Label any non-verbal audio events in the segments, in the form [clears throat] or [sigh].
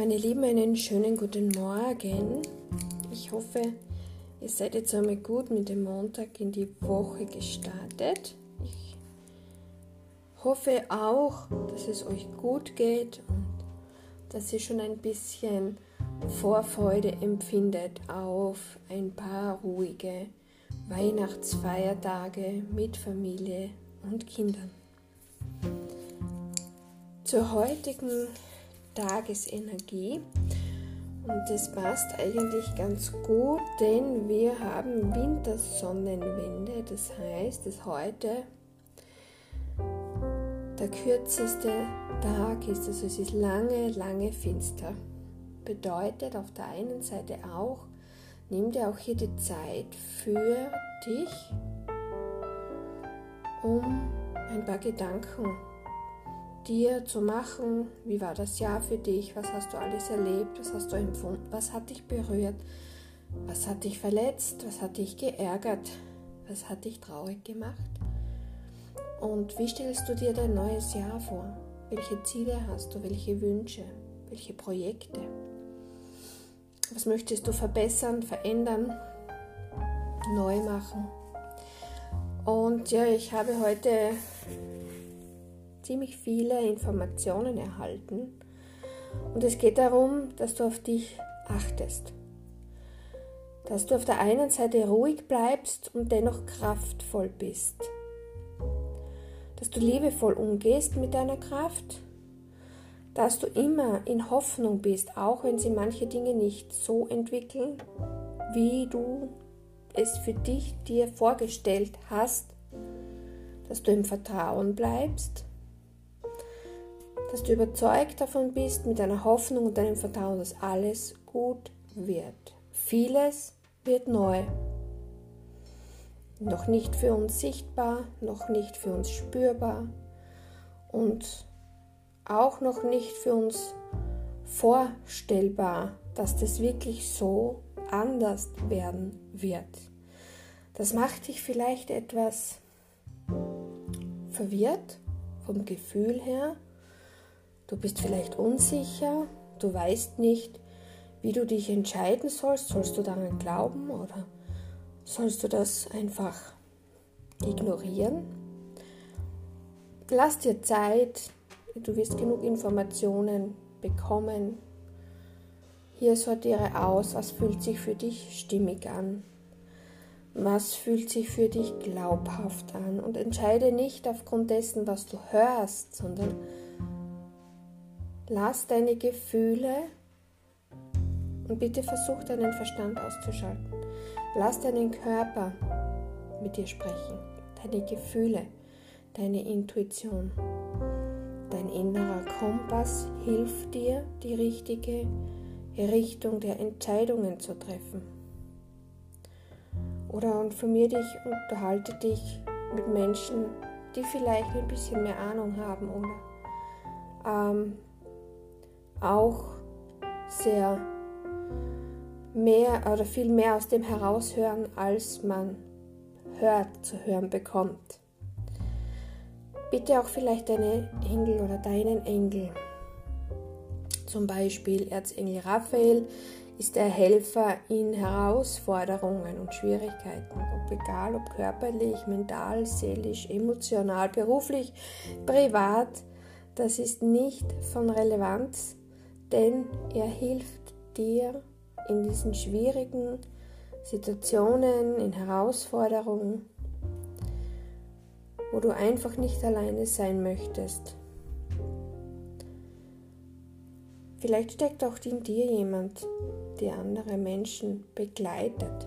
Meine Lieben, einen schönen guten Morgen. Ich hoffe, ihr seid jetzt einmal gut mit dem Montag in die Woche gestartet. Ich hoffe auch, dass es euch gut geht und dass ihr schon ein bisschen Vorfreude empfindet auf ein paar ruhige Weihnachtsfeiertage mit Familie und Kindern. Zur heutigen Tagesenergie. Und das passt eigentlich ganz gut, denn wir haben Wintersonnenwende. Das heißt, dass heute der kürzeste Tag ist. Also es ist lange, lange finster. Bedeutet auf der einen Seite auch, nimm dir auch hier die Zeit für dich, um ein paar Gedanken dir zu machen, wie war das Jahr für dich, was hast du alles erlebt, was hast du empfunden, was hat dich berührt, was hat dich verletzt, was hat dich geärgert, was hat dich traurig gemacht? Und wie stellst du dir dein neues Jahr vor, welche Ziele hast du, welche Wünsche, welche Projekte, was möchtest du verbessern, verändern, neu machen. Und ja, ich habe heute ziemlich viele Informationen erhalten. Und es geht darum, dass du auf dich achtest. Dass du auf der einen Seite ruhig bleibst und dennoch kraftvoll bist. Dass du liebevoll umgehst mit deiner Kraft. Dass du immer in Hoffnung bist, auch wenn sie manche Dinge nicht so entwickeln, wie du es für dich dir vorgestellt hast. Dass du im Vertrauen bleibst dass du überzeugt davon bist, mit deiner Hoffnung und deinem Vertrauen, dass alles gut wird. Vieles wird neu. Noch nicht für uns sichtbar, noch nicht für uns spürbar und auch noch nicht für uns vorstellbar, dass das wirklich so anders werden wird. Das macht dich vielleicht etwas verwirrt vom Gefühl her, Du bist vielleicht unsicher, du weißt nicht, wie du dich entscheiden sollst. Sollst du daran glauben oder sollst du das einfach ignorieren? Lass dir Zeit, du wirst genug Informationen bekommen. Hier sortiere aus, was fühlt sich für dich stimmig an. Was fühlt sich für dich glaubhaft an? Und entscheide nicht aufgrund dessen, was du hörst, sondern Lass deine Gefühle und bitte versuch deinen Verstand auszuschalten. Lass deinen Körper mit dir sprechen, deine Gefühle, deine Intuition. Dein innerer Kompass hilft dir, die richtige Richtung der Entscheidungen zu treffen. Oder informier dich, unterhalte dich mit Menschen, die vielleicht ein bisschen mehr Ahnung haben oder ähm, auch sehr mehr oder viel mehr aus dem heraushören, als man hört, zu hören bekommt. Bitte auch vielleicht deine Engel oder deinen Engel. Zum Beispiel Erzengel Raphael ist der Helfer in Herausforderungen und Schwierigkeiten, ob egal ob körperlich, mental, seelisch, emotional, beruflich, privat, das ist nicht von Relevanz denn er hilft dir in diesen schwierigen Situationen, in Herausforderungen, wo du einfach nicht alleine sein möchtest. Vielleicht steckt auch in dir jemand, der andere Menschen begleitet,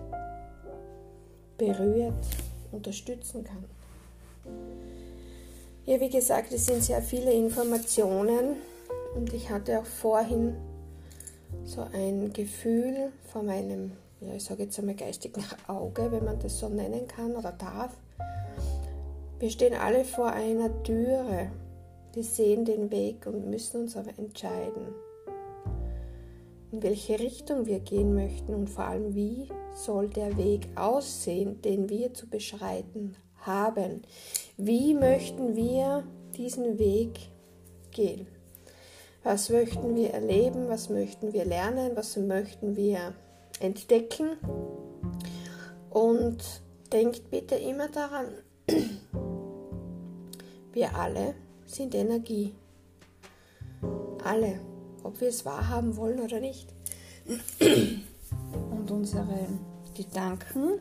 berührt, unterstützen kann. Ja, wie gesagt, es sind sehr viele Informationen und ich hatte auch vorhin so ein Gefühl vor meinem, ja, ich sage jetzt einmal geistigen Auge, wenn man das so nennen kann oder darf. Wir stehen alle vor einer Türe. Wir sehen den Weg und müssen uns aber entscheiden, in welche Richtung wir gehen möchten und vor allem, wie soll der Weg aussehen, den wir zu beschreiten haben. Wie möchten wir diesen Weg gehen? Was möchten wir erleben? Was möchten wir lernen? Was möchten wir entdecken? Und denkt bitte immer daran, [clears throat] wir alle sind Energie. Alle, ob wir es wahrhaben wollen oder nicht. Und unsere Gedanken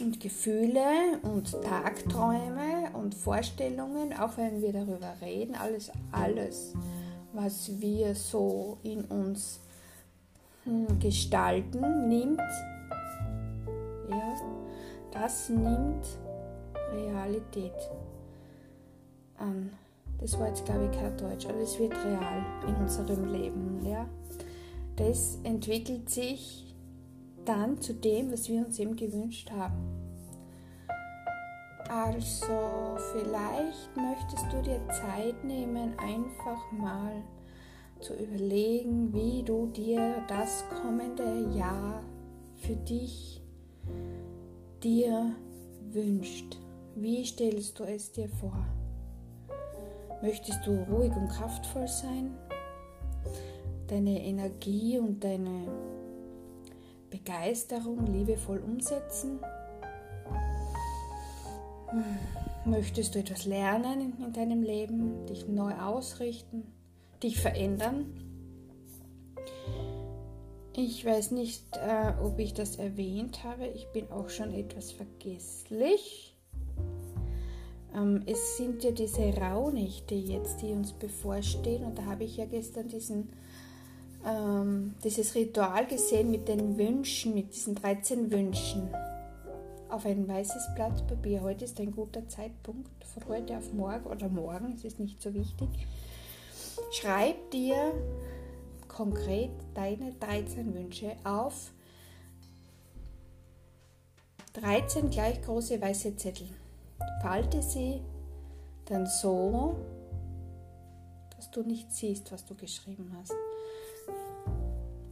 und Gefühle und Tagträume und Vorstellungen, auch wenn wir darüber reden, alles, alles, was wir so in uns hm, gestalten, nimmt, ja, das nimmt Realität an. Das war jetzt, glaube ich, kein Deutsch, aber es wird real in unserem Leben. Ja? Das entwickelt sich dann zu dem, was wir uns eben gewünscht haben. Also vielleicht möchtest dir Zeit nehmen, einfach mal zu überlegen, wie du dir das kommende Jahr für dich dir wünscht. Wie stellst du es dir vor? Möchtest du ruhig und kraftvoll sein? Deine Energie und deine Begeisterung liebevoll umsetzen? Möchtest du etwas lernen in deinem Leben, dich neu ausrichten, dich verändern? Ich weiß nicht, äh, ob ich das erwähnt habe. Ich bin auch schon etwas vergesslich. Ähm, es sind ja diese Rauhnächte jetzt, die uns bevorstehen. Und da habe ich ja gestern diesen, ähm, dieses Ritual gesehen mit den Wünschen, mit diesen 13 Wünschen auf ein weißes Blatt Papier. Heute ist ein guter Zeitpunkt, von heute auf morgen oder morgen, es ist nicht so wichtig. Schreib dir konkret deine 13 Wünsche auf 13 gleich große weiße Zettel. Falte sie dann so, dass du nicht siehst, was du geschrieben hast.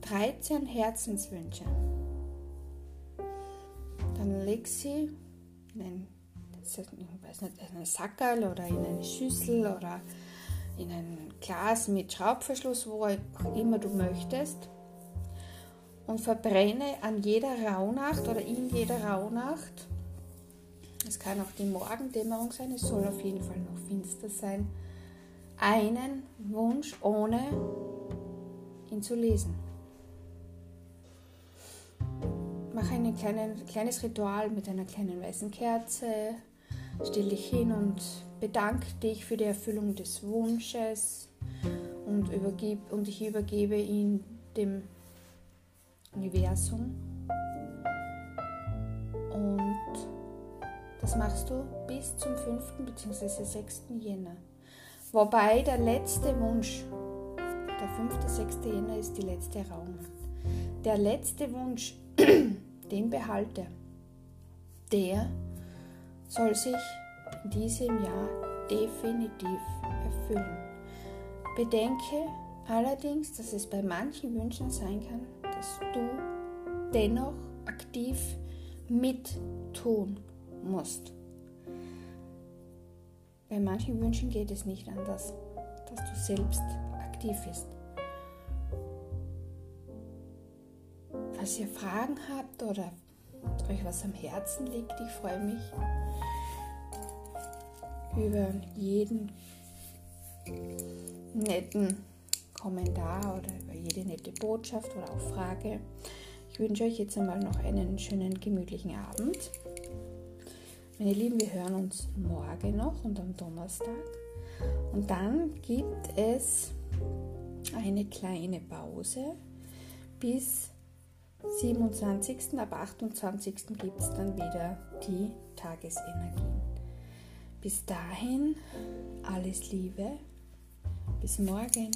13 Herzenswünsche. Dann leg sie in ein, ich weiß nicht, in einen Sackerl oder in eine Schüssel oder in ein Glas mit Schraubverschluss, wo auch immer du möchtest. Und verbrenne an jeder Rauhnacht oder in jeder Rauhnacht es kann auch die Morgendämmerung sein, es soll auf jeden Fall noch finster sein. Einen Wunsch, ohne ihn zu lesen. Mach ein kleines Ritual mit einer kleinen weißen Kerze. Stell dich hin und bedanke dich für die Erfüllung des Wunsches und, übergib, und ich übergebe ihn dem Universum. Und das machst du bis zum 5. bzw. 6. Jänner. Wobei der letzte Wunsch, der 5. 6. Jänner ist die letzte Raumnacht. Der letzte Wunsch, den behalte, der soll sich in diesem Jahr definitiv erfüllen. Bedenke allerdings, dass es bei manchen Wünschen sein kann, dass du dennoch aktiv mittun musst. Bei manchen Wünschen geht es nicht anders, dass du selbst aktiv bist. Falls ihr Fragen habt oder euch was am Herzen liegt, ich freue mich über jeden netten Kommentar oder über jede nette Botschaft oder auch Frage. Ich wünsche euch jetzt einmal noch einen schönen gemütlichen Abend. Meine Lieben, wir hören uns morgen noch und am Donnerstag. Und dann gibt es eine kleine Pause bis 27. Ab 28. gibt es dann wieder die Tagesenergien. Bis dahin alles Liebe. Bis morgen.